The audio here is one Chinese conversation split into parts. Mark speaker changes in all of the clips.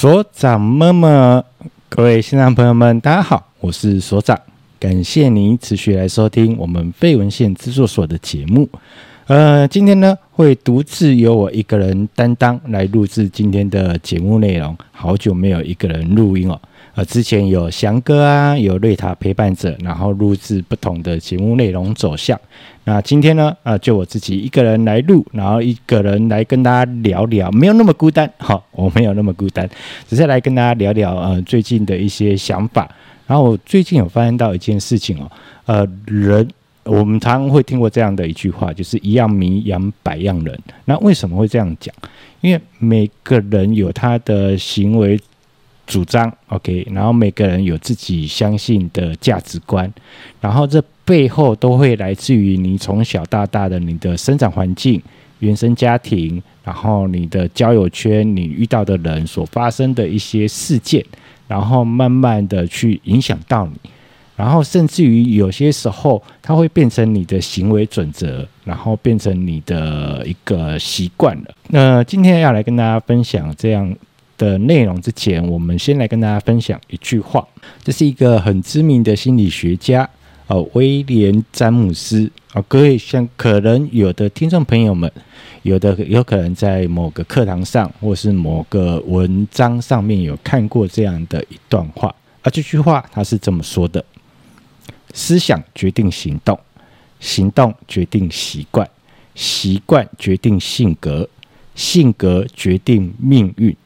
Speaker 1: 所长么么，各位新浪朋友们，大家好，我是所长，感谢您持续来收听我们废文献制作所的节目。呃，今天呢，会独自由我一个人担当来录制今天的节目内容，好久没有一个人录音哦。呃，之前有翔哥啊，有瑞塔陪伴着，然后录制不同的节目内容走向。那今天呢，啊、呃，就我自己一个人来录，然后一个人来跟大家聊聊，没有那么孤单，好，我没有那么孤单，只是来跟大家聊聊呃最近的一些想法。然后我最近有发现到一件事情哦，呃，人我们常常会听过这样的一句话，就是一样米养百样人。那为什么会这样讲？因为每个人有他的行为。主张 OK，然后每个人有自己相信的价值观，然后这背后都会来自于你从小到大的你的生长环境、原生家庭，然后你的交友圈、你遇到的人所发生的一些事件，然后慢慢的去影响到你，然后甚至于有些时候它会变成你的行为准则，然后变成你的一个习惯了。那今天要来跟大家分享这样的内容之前，我们先来跟大家分享一句话。这是一个很知名的心理学家，哦，威廉詹姆斯啊。各位像可能有的听众朋友们，有的有可能在某个课堂上，或是某个文章上面有看过这样的一段话。啊这句话他是这么说的：思想决定行动，行动决定习惯，习惯决定性格，性格决定命运。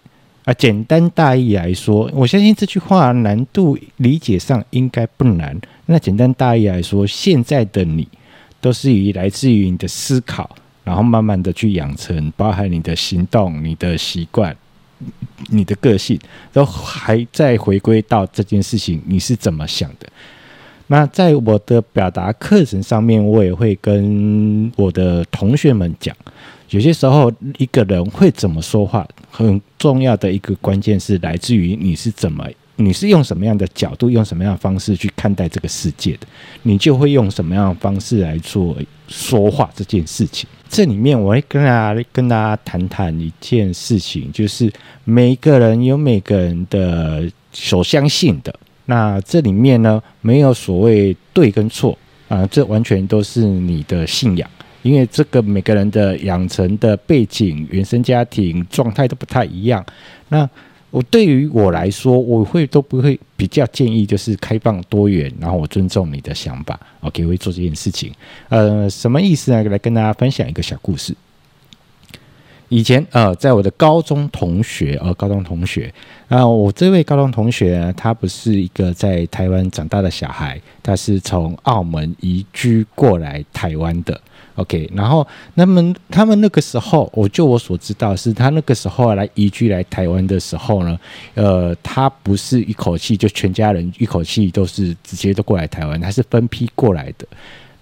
Speaker 1: 啊，简单大意来说，我相信这句话难度理解上应该不难。那简单大意来说，现在的你都是以来自于你的思考，然后慢慢的去养成，包含你的行动、你的习惯、你的个性，都还在回归到这件事情你是怎么想的。那在我的表达课程上面，我也会跟我的同学们讲。有些时候，一个人会怎么说话，很重要的一个关键是来自于你是怎么，你是用什么样的角度，用什么样的方式去看待这个世界的，你就会用什么样的方式来做说话这件事情。这里面我会跟大家跟大家谈谈一件事情，就是每个人有每个人的所相信的，那这里面呢，没有所谓对跟错啊，这完全都是你的信仰。因为这个每个人的养成的背景、原生家庭状态都不太一样。那我对于我来说，我会都不会比较建议就是开放多元，然后我尊重你的想法，OK，我会做这件事情。呃，什么意思呢？来跟大家分享一个小故事。以前呃，在我的高中同学，呃，高中同学，啊，我这位高中同学呢，他不是一个在台湾长大的小孩，他是从澳门移居过来台湾的。OK，然后那么他们那个时候，我就我所知道是他那个时候来移居来台湾的时候呢，呃，他不是一口气就全家人一口气都是直接都过来台湾，他是分批过来的。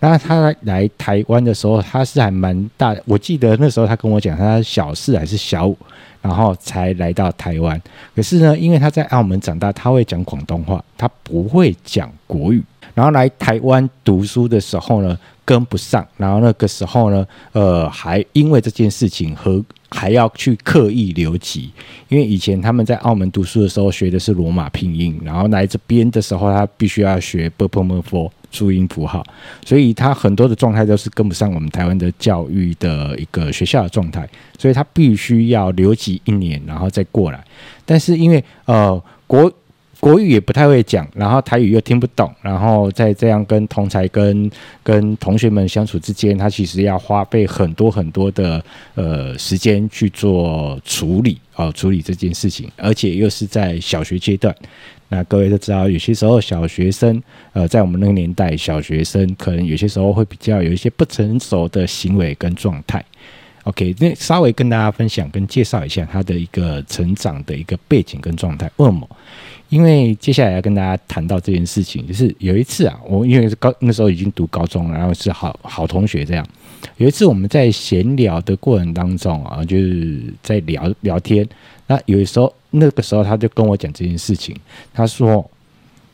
Speaker 1: 那他来台湾的时候，他是还蛮大，我记得那时候他跟我讲，他小四还是小五，然后才来到台湾。可是呢，因为他在澳门长大，他会讲广东话，他不会讲国语。然后来台湾读书的时候呢，跟不上。然后那个时候呢，呃，还因为这件事情和还要去刻意留级，因为以前他们在澳门读书的时候学的是罗马拼音，然后来这边的时候他必须要学 burpumurfo 注音符号，所以他很多的状态都是跟不上我们台湾的教育的一个学校的状态，所以他必须要留级一年，然后再过来。但是因为呃国。国语也不太会讲，然后台语又听不懂，然后在这样跟同才、跟跟同学们相处之间，他其实要花费很多很多的呃时间去做处理哦，处理这件事情，而且又是在小学阶段。那各位都知道，有些时候小学生呃，在我们那个年代，小学生可能有些时候会比较有一些不成熟的行为跟状态。OK，那稍微跟大家分享跟介绍一下他的一个成长的一个背景跟状态。为什么？因为接下来要跟大家谈到这件事情，就是有一次啊，我因为是高那时候已经读高中了，然后是好好同学这样。有一次我们在闲聊的过程当中啊，就是在聊聊天。那有的时候那个时候他就跟我讲这件事情，他说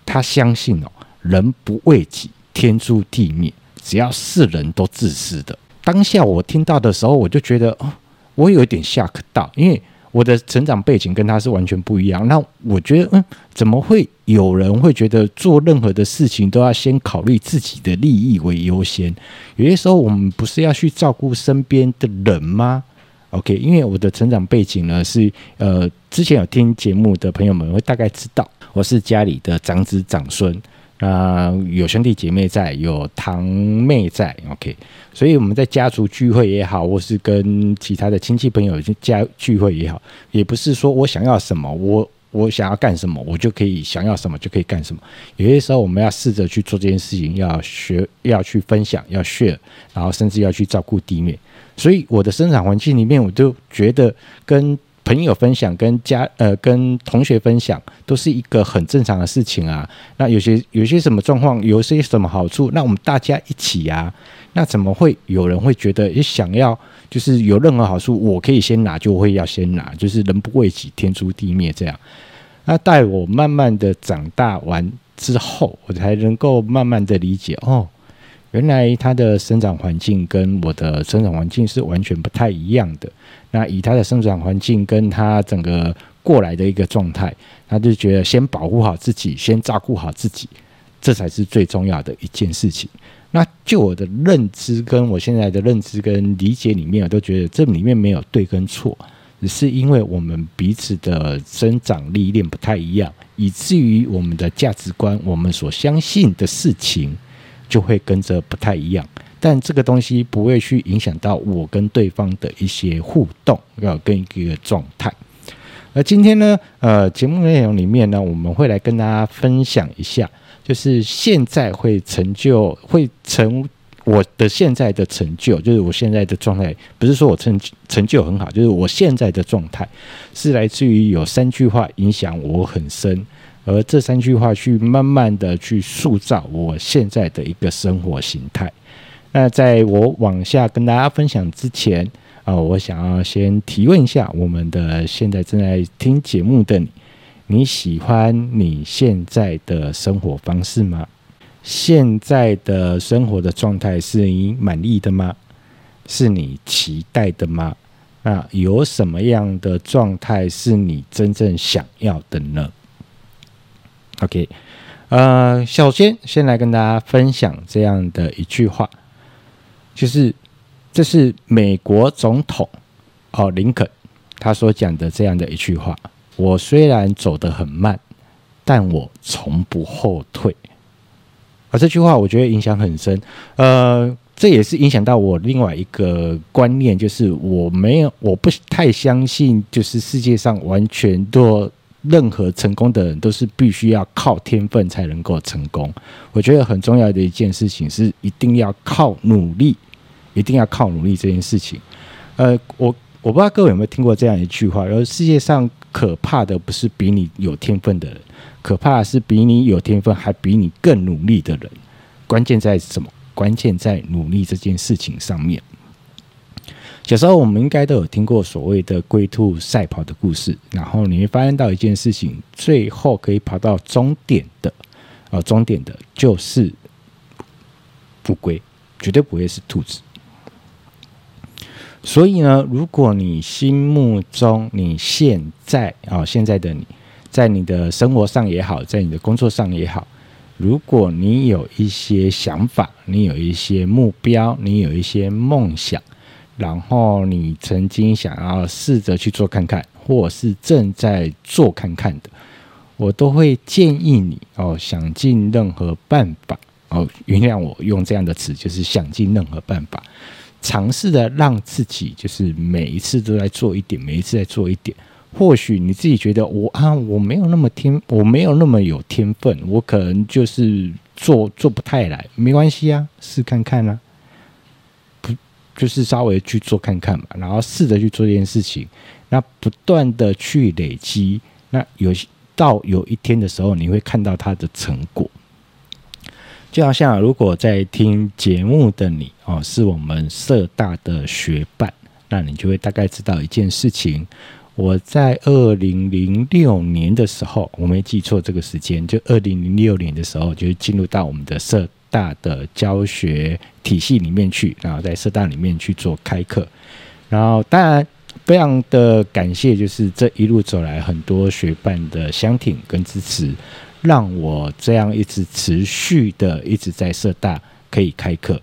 Speaker 1: 他相信哦，人不为己，天诛地灭，只要是人都自私的。当下我听到的时候，我就觉得哦，我有一点吓到，因为我的成长背景跟他是完全不一样。那我觉得，嗯，怎么会有人会觉得做任何的事情都要先考虑自己的利益为优先？有些时候，我们不是要去照顾身边的人吗？OK，因为我的成长背景呢是，呃，之前有听节目的朋友们会大概知道，我是家里的长子长孙。啊、有兄弟姐妹在，有堂妹在，OK，所以我们在家族聚会也好，或是跟其他的亲戚朋友家聚会也好，也不是说我想要什么，我我想要干什么，我就可以想要什么就可以干什么。有些时候我们要试着去做这件事情，要学，要去分享，要 share，然后甚至要去照顾弟妹。所以我的生长环境里面，我就觉得跟。朋友分享跟家呃跟同学分享都是一个很正常的事情啊。那有些有些什么状况，有些什么好处，那我们大家一起啊。那怎么会有人会觉得也想要就是有任何好处，我可以先拿就会要先拿，就是人不为己，天诛地灭这样。那待我慢慢的长大完之后，我才能够慢慢的理解哦。原来他的生长环境跟我的生长环境是完全不太一样的。那以他的生长环境跟他整个过来的一个状态，他就觉得先保护好自己，先照顾好自己，这才是最重要的一件事情。那就我的认知跟我现在的认知跟理解里面，我都觉得这里面没有对跟错，只是因为我们彼此的生长历练不太一样，以至于我们的价值观，我们所相信的事情。就会跟着不太一样，但这个东西不会去影响到我跟对方的一些互动，要跟一个状态。而今天呢，呃，节目内容里面呢，我们会来跟大家分享一下，就是现在会成就，会成我的现在的成就，就是我现在的状态，不是说我成成就很好，就是我现在的状态是来自于有三句话影响我很深。而这三句话去慢慢的去塑造我现在的一个生活形态。那在我往下跟大家分享之前啊，我想要先提问一下我们的现在正在听节目的你，你喜欢你现在的生活方式吗？现在的生活的状态是你满意的吗？是你期待的吗？那有什么样的状态是你真正想要的呢？OK，呃，首先先来跟大家分享这样的一句话，就是这是美国总统哦林肯他所讲的这样的一句话。我虽然走得很慢，但我从不后退。而这句话我觉得影响很深，呃，这也是影响到我另外一个观念，就是我没有，我不太相信，就是世界上完全都。任何成功的人都是必须要靠天分才能够成功。我觉得很重要的一件事情是，一定要靠努力，一定要靠努力这件事情。呃，我我不知道各位有没有听过这样一句话，而世界上可怕的不是比你有天分的人，可怕的是比你有天分还比你更努力的人。关键在什么？关键在努力这件事情上面。小时候我们应该都有听过所谓的龟兔赛跑的故事，然后你会发现到一件事情，最后可以跑到终点的，呃，终点的就是乌龟，绝对不会是兔子。所以呢，如果你心目中你现在啊，现在的你，在你的生活上也好，在你的工作上也好，如果你有一些想法，你有一些目标，你有一些梦想。然后你曾经想要试着去做看看，或是正在做看看的，我都会建议你哦，想尽任何办法哦，原谅我用这样的词，就是想尽任何办法，尝试的让自己就是每一次都在做一点，每一次在做一点。或许你自己觉得我啊，我没有那么天，我没有那么有天分，我可能就是做做不太来，没关系啊，试看看啊。不就是稍微去做看看嘛，然后试着去做这件事情，那不断的去累积，那有到有一天的时候，你会看到它的成果。就好像如果在听节目的你哦，是我们社大的学伴，那你就会大概知道一件事情。我在二零零六年的时候，我没记错这个时间，就二零零六年的时候，就进入到我们的社。大的教学体系里面去，然后在社大里面去做开课，然后当然非常的感谢，就是这一路走来很多学伴的相挺跟支持，让我这样一直持续的一直在社大可以开课，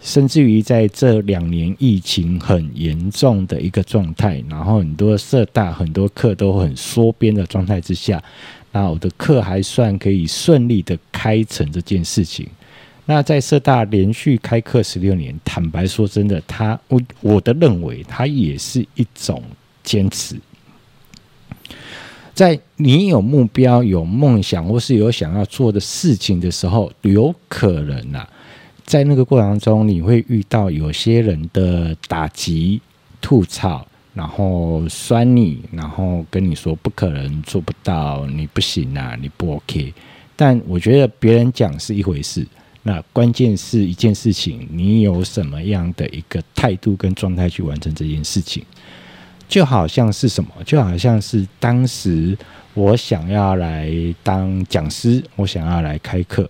Speaker 1: 甚至于在这两年疫情很严重的一个状态，然后很多社大很多课都很缩编的状态之下，那我的课还算可以顺利的开成这件事情。那在社大连续开课十六年，坦白说真的，他我我的认为，他也是一种坚持。在你有目标、有梦想或是有想要做的事情的时候，有可能啊，在那个过程中，你会遇到有些人的打击、吐槽，然后酸你，然后跟你说不可能做不到，你不行啊，你不 OK。但我觉得别人讲是一回事。那关键是一件事情，你有什么样的一个态度跟状态去完成这件事情？就好像是什么？就好像是当时我想要来当讲师，我想要来开课，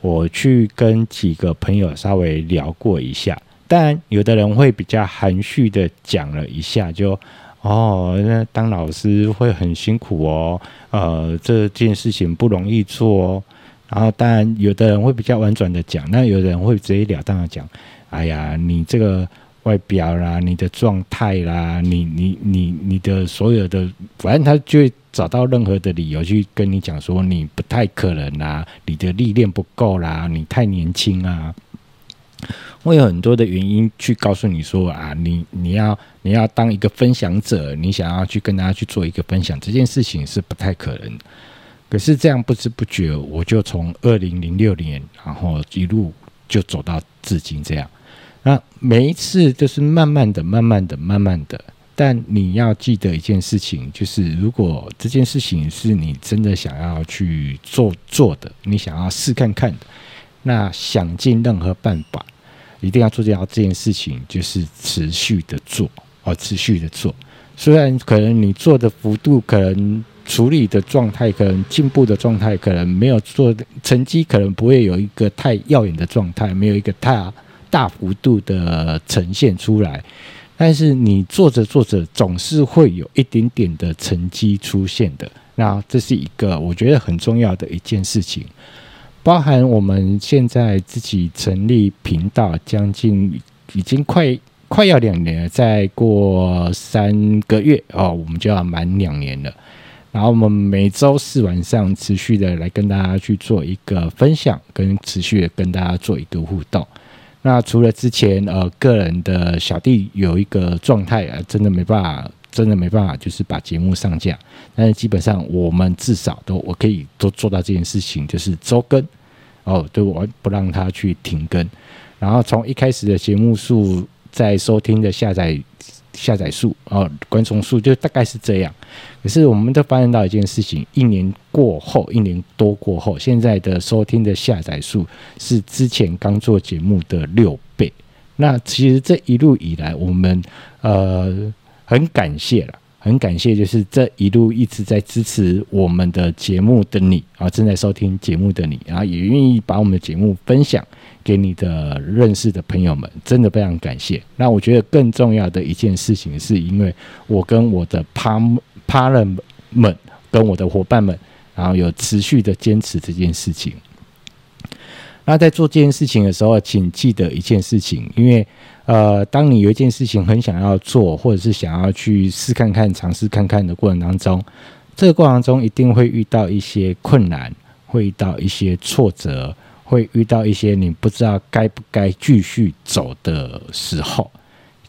Speaker 1: 我去跟几个朋友稍微聊过一下。当然，有的人会比较含蓄的讲了一下，就哦，那当老师会很辛苦哦，呃，这件事情不容易做哦。然后，当然，有的人会比较婉转的讲，那有的人会直截了当的讲：“哎呀，你这个外表啦，你的状态啦，你你你你的所有的，反正他就会找到任何的理由去跟你讲说你不太可能啦，你的历练不够啦，你太年轻啊，会有很多的原因去告诉你说啊，你你要你要当一个分享者，你想要去跟大家去做一个分享，这件事情是不太可能。”可是这样不知不觉，我就从二零零六年，然后一路就走到至今这样。那每一次都是慢慢的、慢慢的、慢慢的。但你要记得一件事情，就是如果这件事情是你真的想要去做做的，你想要试看看的，那想尽任何办法，一定要做掉这件事情，就是持续的做哦，持续的做。虽然可能你做的幅度可能。处理的状态可能进步的状态可能没有做成绩，可能不会有一个太耀眼的状态，没有一个太大幅度的呈现出来。但是你做着做着，总是会有一点点的成绩出现的。那这是一个我觉得很重要的一件事情，包含我们现在自己成立频道，将近已经快快要两年了，再过三个月哦，我们就要满两年了。然后我们每周四晚上持续的来跟大家去做一个分享，跟持续的跟大家做一个互动。那除了之前呃个人的小弟有一个状态啊，真的没办法，真的没办法，就是把节目上架。但是基本上我们至少都我可以都做到这件事情，就是周更哦，对我不让他去停更。然后从一开始的节目数在收听的下载。下载数啊，观众数就大概是这样。可是我们都发现到一件事情：一年过后，一年多过后，现在的收听的下载数是之前刚做节目的六倍。那其实这一路以来，我们呃很感谢了。很感谢，就是这一路一直在支持我们的节目的你啊，正在收听节目的你，然后也愿意把我们的节目分享给你的认识的朋友们，真的非常感谢。那我觉得更重要的一件事情，是因为我跟我的 par 们，跟我的伙伴们，然后有持续的坚持这件事情。那在做这件事情的时候，请记得一件事情，因为。呃，当你有一件事情很想要做，或者是想要去试看看、尝试看看的过程当中，这个过程中一定会遇到一些困难，会遇到一些挫折，会遇到一些你不知道该不该继续走的时候，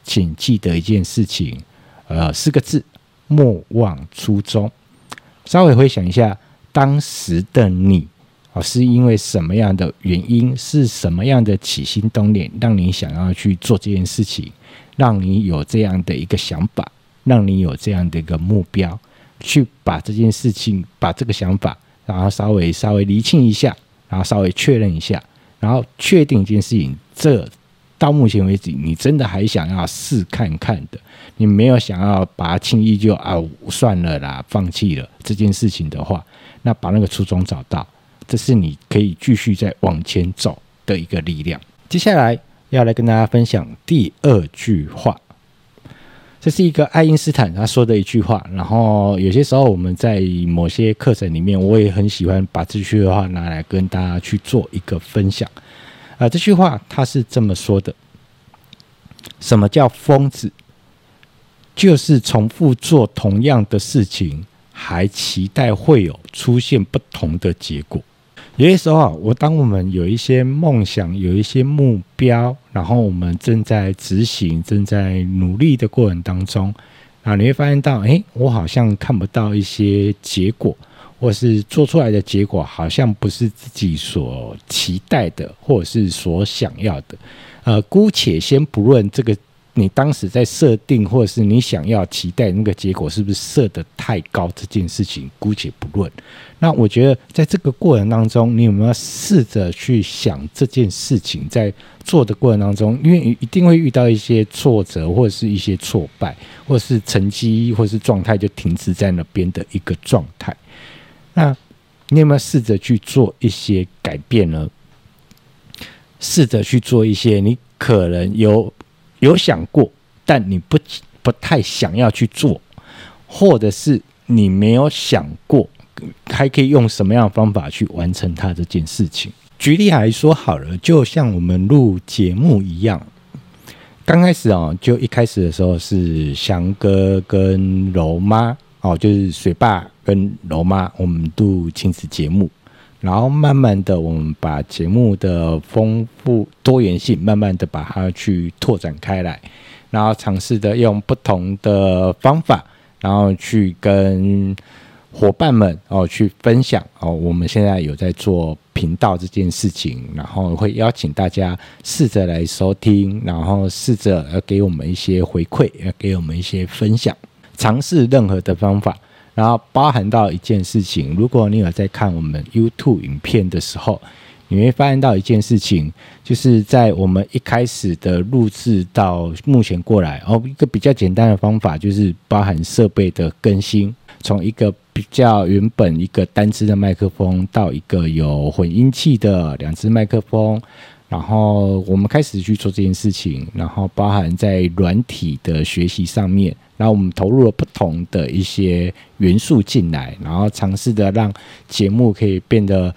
Speaker 1: 请记得一件事情，呃，四个字：莫忘初衷。稍微回想一下，当时的你。哦，是因为什么样的原因？是什么样的起心动念，让你想要去做这件事情？让你有这样的一个想法，让你有这样的一个目标，去把这件事情，把这个想法，然后稍微稍微厘清一下，然后稍微确认一下，然后确定一件事情。这到目前为止，你真的还想要试看看的，你没有想要把它轻易就啊算了啦，放弃了这件事情的话，那把那个初衷找到。这是你可以继续再往前走的一个力量。接下来要来跟大家分享第二句话。这是一个爱因斯坦他说的一句话。然后有些时候我们在某些课程里面，我也很喜欢把这句话拿来跟大家去做一个分享。啊、这句话他是这么说的：什么叫疯子？就是重复做同样的事情，还期待会有出现不同的结果。有些时候啊，我当我们有一些梦想、有一些目标，然后我们正在执行、正在努力的过程当中，啊，你会发现到，哎，我好像看不到一些结果，或是做出来的结果好像不是自己所期待的，或者是所想要的。呃，姑且先不论这个。你当时在设定，或者是你想要期待那个结果，是不是设得太高？这件事情姑且不论。那我觉得，在这个过程当中，你有没有试着去想这件事情？在做的过程当中，因为一定会遇到一些挫折，或者是一些挫败，或者是成绩，或是状态就停滞在那边的一个状态。那你有没有试着去做一些改变呢？试着去做一些你可能有。有想过，但你不不太想要去做，或者是你没有想过，还可以用什么样的方法去完成它这件事情？举例来说好了，就像我们录节目一样，刚开始哦，就一开始的时候是翔哥跟柔妈哦，就是水爸跟柔妈，我们录亲子节目。然后慢慢的，我们把节目的丰富多元性，慢慢的把它去拓展开来，然后尝试的用不同的方法，然后去跟伙伴们哦去分享哦，我们现在有在做频道这件事情，然后会邀请大家试着来收听，然后试着要给我们一些回馈，要给我们一些分享，尝试任何的方法。然后包含到一件事情，如果你有在看我们 YouTube 影片的时候，你会发现到一件事情，就是在我们一开始的录制到目前过来，哦，一个比较简单的方法就是包含设备的更新，从一个比较原本一个单支的麦克风到一个有混音器的两支麦克风。然后我们开始去做这件事情，然后包含在软体的学习上面，然后我们投入了不同的一些元素进来，然后尝试的让节目可以变得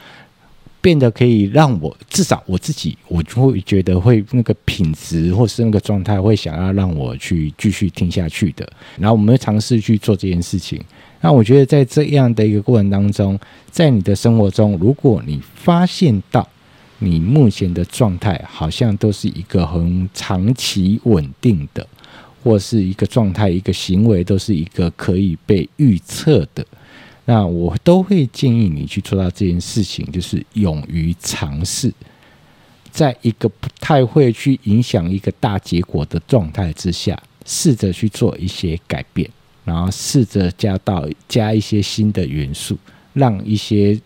Speaker 1: 变得可以让我至少我自己我就会觉得会那个品质或是那个状态会想要让我去继续听下去的。然后我们尝试去做这件事情。那我觉得在这样的一个过程当中，在你的生活中，如果你发现到。你目前的状态好像都是一个很长期稳定的，或是一个状态、一个行为都是一个可以被预测的。那我都会建议你去做到这件事情，就是勇于尝试，在一个不太会去影响一个大结果的状态之下，试着去做一些改变，然后试着加到加一些新的元素，让一些。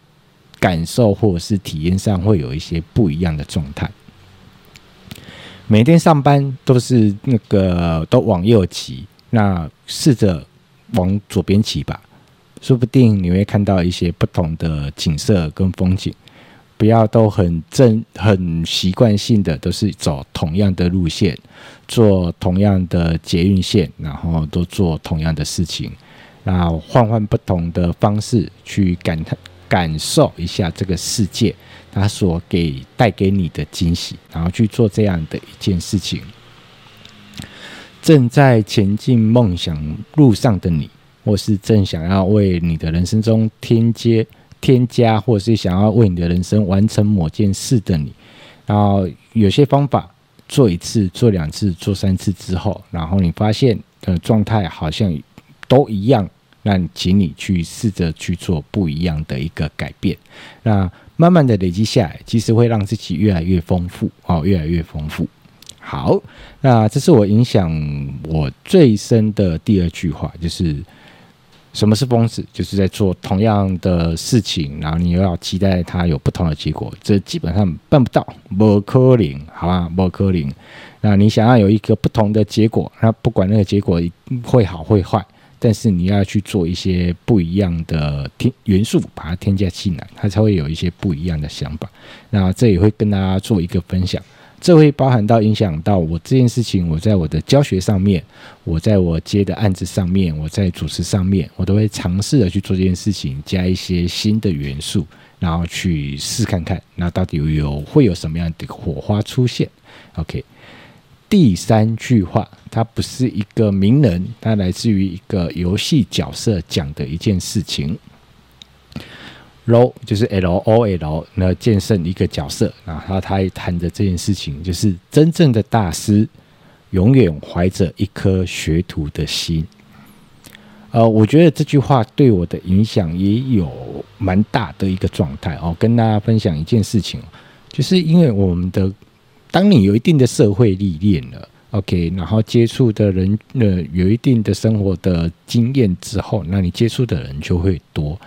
Speaker 1: 感受或者是体验上会有一些不一样的状态。每天上班都是那个都往右骑，那试着往左边骑吧，说不定你会看到一些不同的景色跟风景。不要都很正很习惯性的都是走同样的路线，做同样的捷运线，然后都做同样的事情。那换换不同的方式去感叹。感受一下这个世界，它所给带给你的惊喜，然后去做这样的一件事情。正在前进梦想路上的你，或是正想要为你的人生中添接添加，或是想要为你的人生完成某件事的你，然后有些方法做一次、做两次、做三次之后，然后你发现的状态好像都一样。那请你去试着去做不一样的一个改变，那慢慢的累积下来，其实会让自己越来越丰富哦，越来越丰富。好，那这是我影响我最深的第二句话，就是什么是疯子？就是在做同样的事情，然后你又要期待它有不同的结果，这基本上办不到，不可能，好吧，不可能。那你想要有一个不同的结果，那不管那个结果会好会坏。但是你要去做一些不一样的添元素，把它添加进来，它才会有一些不一样的想法。那这也会跟大家做一个分享。这会包含到影响到我这件事情，我在我的教学上面，我在我接的案子上面，我在主持上面，我都会尝试的去做这件事情，加一些新的元素，然后去试看看，那到底有，有会有什么样的火花出现？OK。第三句话，它不是一个名人，它来自于一个游戏角色讲的一件事情。LO 就是 L O L，那剑圣一个角色，然后他也谈的这件事情，就是真正的大师永远怀着一颗学徒的心。呃，我觉得这句话对我的影响也有蛮大的一个状态哦。跟大家分享一件事情，就是因为我们的。当你有一定的社会历练了，OK，然后接触的人呃有一定的生活的经验之后，那你接触的人就会多。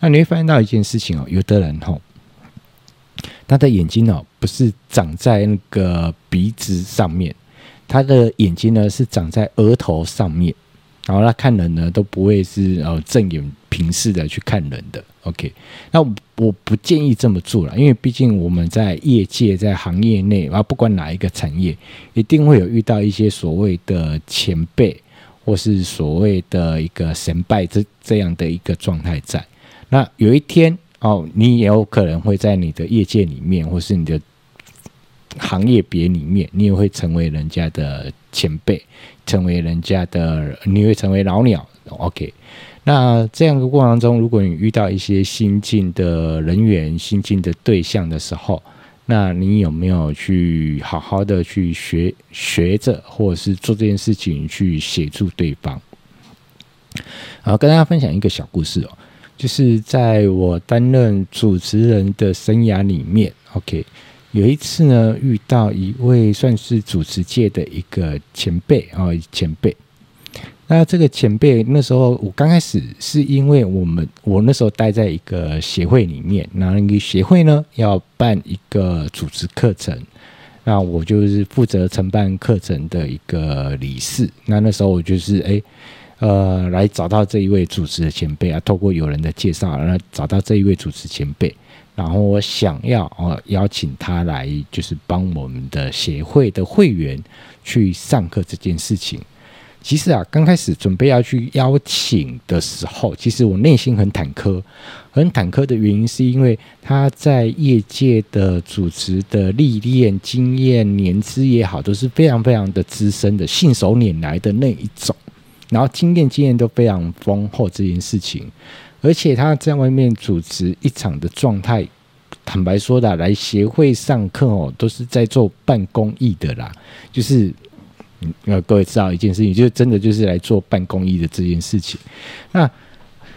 Speaker 1: 那你会发现到一件事情哦，有的人吼，他的眼睛哦不是长在那个鼻子上面，他的眼睛呢是长在额头上面。然后他看人呢，都不会是呃正眼平视的去看人的。OK，那我不建议这么做了，因为毕竟我们在业界、在行业内啊，不管哪一个产业，一定会有遇到一些所谓的前辈，或是所谓的一个神拜这这样的一个状态在。那有一天哦，你也有可能会在你的业界里面，或是你的。行业别里面，你也会成为人家的前辈，成为人家的，你会成为老鸟。OK，那这样的过程中，如果你遇到一些新进的人员、新进的对象的时候，那你有没有去好好的去学学着，或者是做这件事情去协助对方？好，跟大家分享一个小故事哦，就是在我担任主持人的生涯里面，OK。有一次呢，遇到一位算是主持界的一个前辈啊，前辈。那这个前辈那时候我刚开始是因为我们我那时候待在一个协会里面，那那个协会呢要办一个主持课程，那我就是负责承办课程的一个理事。那那时候我就是哎呃来找到这一位主持的前辈啊，透过有人的介绍，然后找到这一位主持前辈。然后我想要哦邀请他来，就是帮我们的协会的会员去上课这件事情。其实啊，刚开始准备要去邀请的时候，其实我内心很忐忑，很忐忑的原因是因为他在业界的主持的历练、经验、年资也好，都是非常非常的资深的，信手拈来的那一种，然后经验经验都非常丰厚这件事情。而且他在外面主持一场的状态，坦白说的，来协会上课哦，都是在做办公益的啦。就是，呃，各位知道一件事情，就是真的就是来做办公益的这件事情。那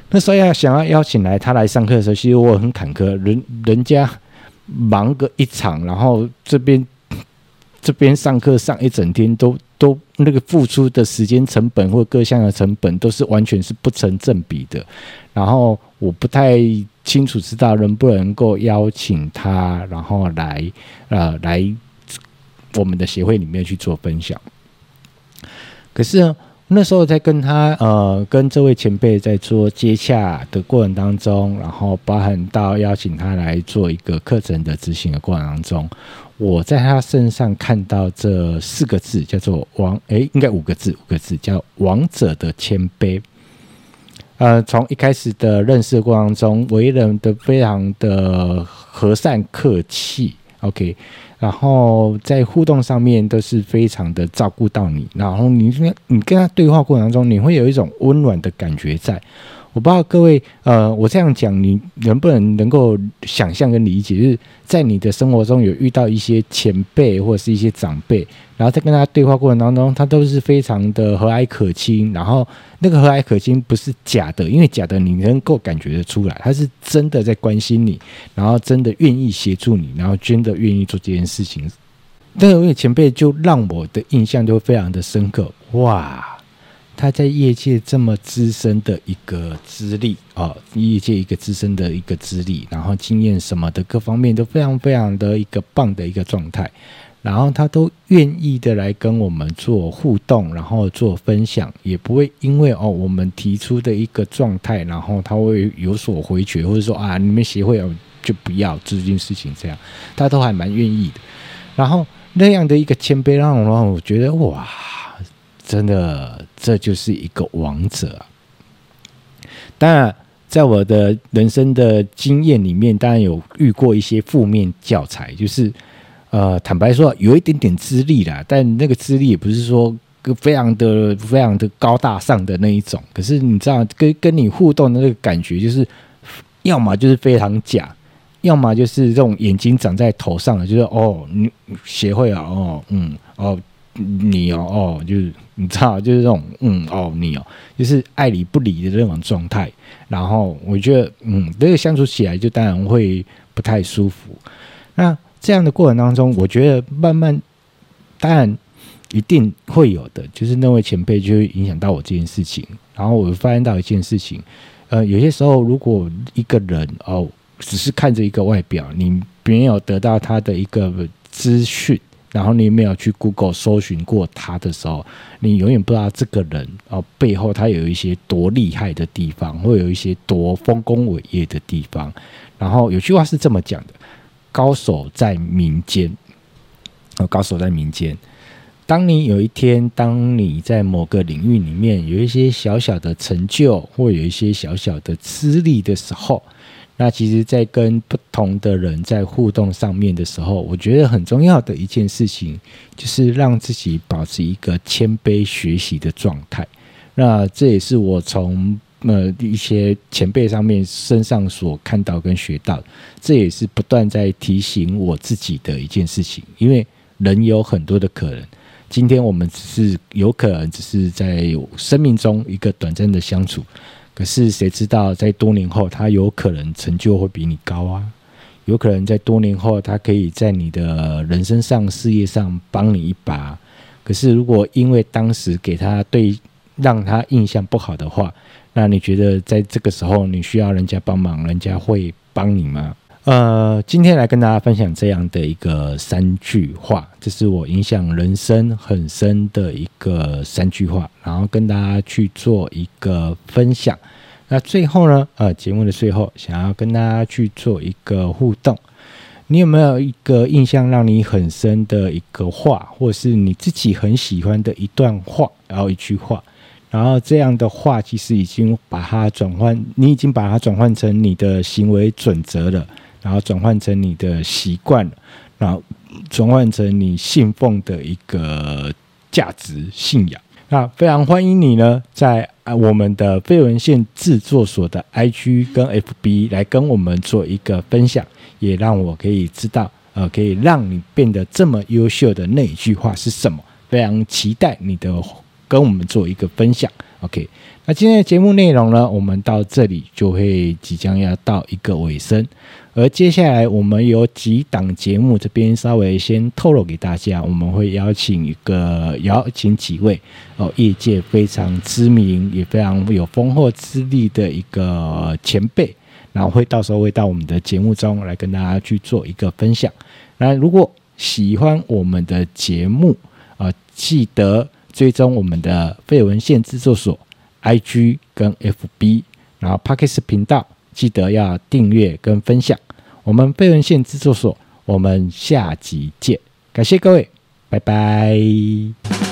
Speaker 1: 那时候要想要邀请来他来上课的时候，其实我很坎坷，人人家忙个一场，然后这边 这边上课上一整天都。都那个付出的时间成本或各项的成本都是完全是不成正比的，然后我不太清楚知道能不能够邀请他，然后来呃来我们的协会里面去做分享。可是，那时候在跟他呃跟这位前辈在做接洽的过程当中，然后包含到邀请他来做一个课程的执行的过程当中。我在他身上看到这四个字，叫做“王”，哎，应该五个字，五个字叫“王者的谦卑”。呃，从一开始的认识的过程中，为人的非常的和善客气，OK，然后在互动上面都是非常的照顾到你，然后你你跟他对话过程当中，你会有一种温暖的感觉在。我不知道各位，呃，我这样讲，你能不能能够想象跟理解？就是在你的生活中有遇到一些前辈或者是一些长辈，然后在跟他对话过程当中，他都是非常的和蔼可亲，然后那个和蔼可亲不是假的，因为假的你能够感觉得出来，他是真的在关心你，然后真的愿意协助你，然后真的愿意做这件事情。那个位前辈就让我的印象就非常的深刻，哇！他在业界这么资深的一个资历啊，业界一个资深的一个资历，然后经验什么的各方面都非常非常的一个棒的一个状态，然后他都愿意的来跟我们做互动，然后做分享，也不会因为哦我们提出的一个状态，然后他会有所回绝，或者说啊你们协会哦就不要这件事情这样，他都还蛮愿意的，然后。那样的一个谦卑，让我让我觉得哇，真的这就是一个王者！当然，在我的人生的经验里面，当然有遇过一些负面教材，就是呃，坦白说，有一点点资历啦，但那个资历也不是说非常的、非常的高大上的那一种。可是你知道，跟跟你互动的那个感觉，就是要么就是非常假，要么就是这种眼睛长在头上的，就是哦，你协会啊，哦，嗯，哦。你哦哦，就是你知道，就是这种嗯哦你哦，就是爱理不理的那种状态。然后我觉得嗯，这个相处起来就当然会不太舒服。那这样的过程当中，我觉得慢慢当然一定会有的，就是那位前辈就会影响到我这件事情。然后我发现到一件事情，呃，有些时候如果一个人哦只是看着一个外表，你没有得到他的一个资讯。然后你没有去 Google 搜寻过他的时候，你永远不知道这个人哦背后他有一些多厉害的地方，会有一些多丰功伟业的地方。然后有句话是这么讲的：高手在民间，哦，高手在民间。当你有一天，当你在某个领域里面有一些小小的成就，或有一些小小的资历的时候。那其实，在跟不同的人在互动上面的时候，我觉得很重要的一件事情，就是让自己保持一个谦卑学习的状态。那这也是我从呃一些前辈上面身上所看到跟学到，这也是不断在提醒我自己的一件事情。因为人有很多的可能，今天我们只是有可能只是在生命中一个短暂的相处。可是谁知道，在多年后，他有可能成就会比你高啊！有可能在多年后，他可以在你的人生上、事业上帮你一把。可是，如果因为当时给他对让他印象不好的话，那你觉得在这个时候你需要人家帮忙，人家会帮你吗？呃，今天来跟大家分享这样的一个三句话，这是我影响人生很深的一个三句话，然后跟大家去做一个分享。那最后呢，呃，节目的最后，想要跟大家去做一个互动。你有没有一个印象让你很深的一个话，或是你自己很喜欢的一段话，然后一句话，然后这样的话，其实已经把它转换，你已经把它转换成你的行为准则了。然后转换成你的习惯，然后转换成你信奉的一个价值信仰。那非常欢迎你呢，在我们的废文献制作所的 IG 跟 FB 来跟我们做一个分享，也让我可以知道，呃，可以让你变得这么优秀的那一句话是什么。非常期待你的跟我们做一个分享。OK，那今天的节目内容呢，我们到这里就会即将要到一个尾声。而接下来我们有几档节目，这边稍微先透露给大家，我们会邀请一个邀请几位哦，业界非常知名也非常有丰厚资历的一个前辈，然后会到时候会到我们的节目中来跟大家去做一个分享。那如果喜欢我们的节目啊，记得追踪我们的废文献制作所 IG 跟 FB，然后 Podcast 频道记得要订阅跟分享。我们飞文线制作所，我们下集见，感谢各位，拜拜。